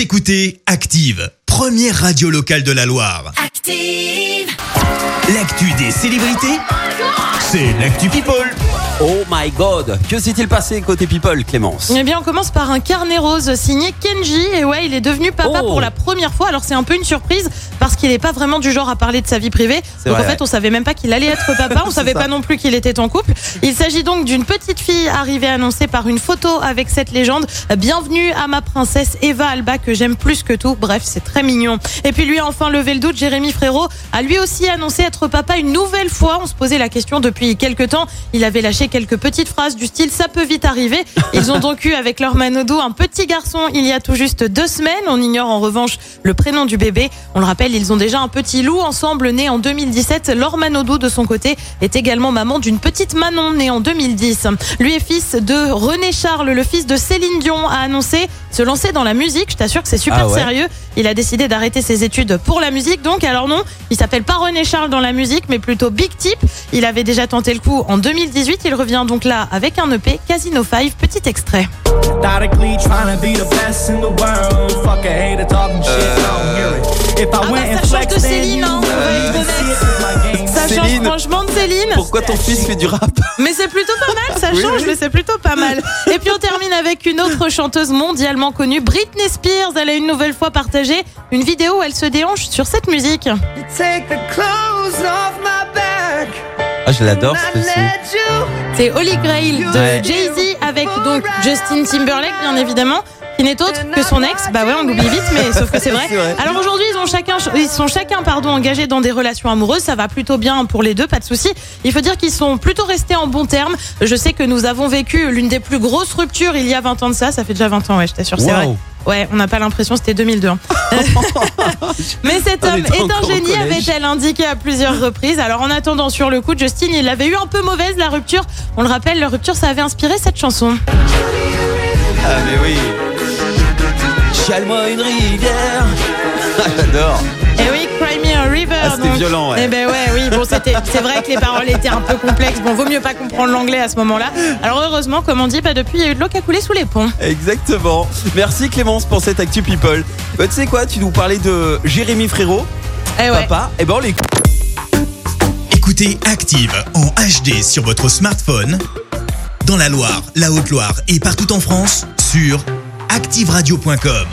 Vous écoutez Active, première radio locale de la Loire. Active. L'actu des célébrités, c'est l'actu People. Oh my god, que s'est-il passé côté people, Clémence? Eh bien, on commence par un carnet rose signé Kenji. Et ouais, il est devenu papa Oh. pour la première fois. Alors, c'est un peu une surprise parce qu'il n'est pas vraiment du genre à parler de sa vie privée. Donc, vrai, en fait, ouais. on savait même pas qu'il allait être papa. On savait ça. pas non plus qu'il était en couple. Il s'agit donc d'une petite fille arrivée annoncée par une photo avec cette légende. Bienvenue à ma princesse Eva Alba que j'aime plus que tout. Bref, c'est très mignon. Et puis lui a enfin levé le doute. Jérémy Frérot a lui aussi annoncé être papa une nouvelle fois. On se posait la question depuis quelques temps. Il avait lâché quelques petites phrases du style ça peut vite arriver. Ils ont donc eu avec leur Manodou un petit garçon il y a tout juste deux semaines. On ignore en revanche le prénom du bébé. On le rappelle, ils ont déjà un petit loup ensemble né en 2017. Laure Manodou de son côté est également maman d'une petite Manon née en 2010. Lui est fils de René Charles, le fils de Céline Dion, a annoncé se lancer dans la musique. Je t'assure que c'est super Ah ouais sérieux. Il a décidé d'arrêter ses études pour la musique. Donc, alors non, il s'appelle pas René Charles dans la musique, mais plutôt Big Tip. Il avait déjà tenté le coup en 2018. Il revient donc là avec un EP Casino 5. Petit extrait. I Ah bah, ça change de Céline, hein, on va être honnête. Ça change Céline. franchement de Céline. Pourquoi ton fils fait du rap? Mais c'est plutôt pas mal, ça change, oui. mais c'est plutôt pas mal. Et puis on termine avec une autre chanteuse mondialement connue, Britney Spears. Elle a une nouvelle fois partagé une vidéo où elle se déhanche sur cette musique. Take the. Ah, je l'adore. C'est Holy Grail de Ouais. Jay-Z avec donc Justin Timberlake, bien évidemment. Qui n'est autre que son ex, bah ouais, on l'oublie vite, mais sauf que c'est vrai. C'est vrai. Alors aujourd'hui, ils ont chacun, ils sont chacun, pardon, engagés dans des relations amoureuses. Ça va plutôt bien pour les deux, pas de souci. Il faut dire qu'ils sont plutôt restés en bons termes. Je sais que nous avons vécu l'une des plus grosses ruptures il y a 20 ans de ça. Ça fait déjà 20 ans, ouais, je t'assure, c'est vrai. Ouais, on n'a pas l'impression, c'était 2002. hein. Mais cet On homme est un génie, avait-elle indiqué à plusieurs reprises. Alors en attendant, sur le coup, Justin, il avait eu un peu mauvaise la rupture. On le rappelle, la rupture, ça avait inspiré cette chanson. Ah, mais oui Chale-moi une rivière Ah, j'adore Ah, c'était violent, ouais. Eh ben ouais, oui. Bon, c'était, c'est vrai que les paroles étaient un peu complexes. Bon, vaut mieux pas comprendre l'anglais à ce moment-là. Alors heureusement, comme on dit, bah depuis, il y a eu de l'eau qui a coulé sous les ponts. Exactement. Merci Clémence pour cette Actu People. Bah, tu sais quoi, tu nous parlais de Jérémy Frérot, Eh ouais. papa. Et ben on l'écoute. Écoutez Active en HD sur votre smartphone, dans la Loire, la Haute-Loire et partout en France, sur activeradio.com.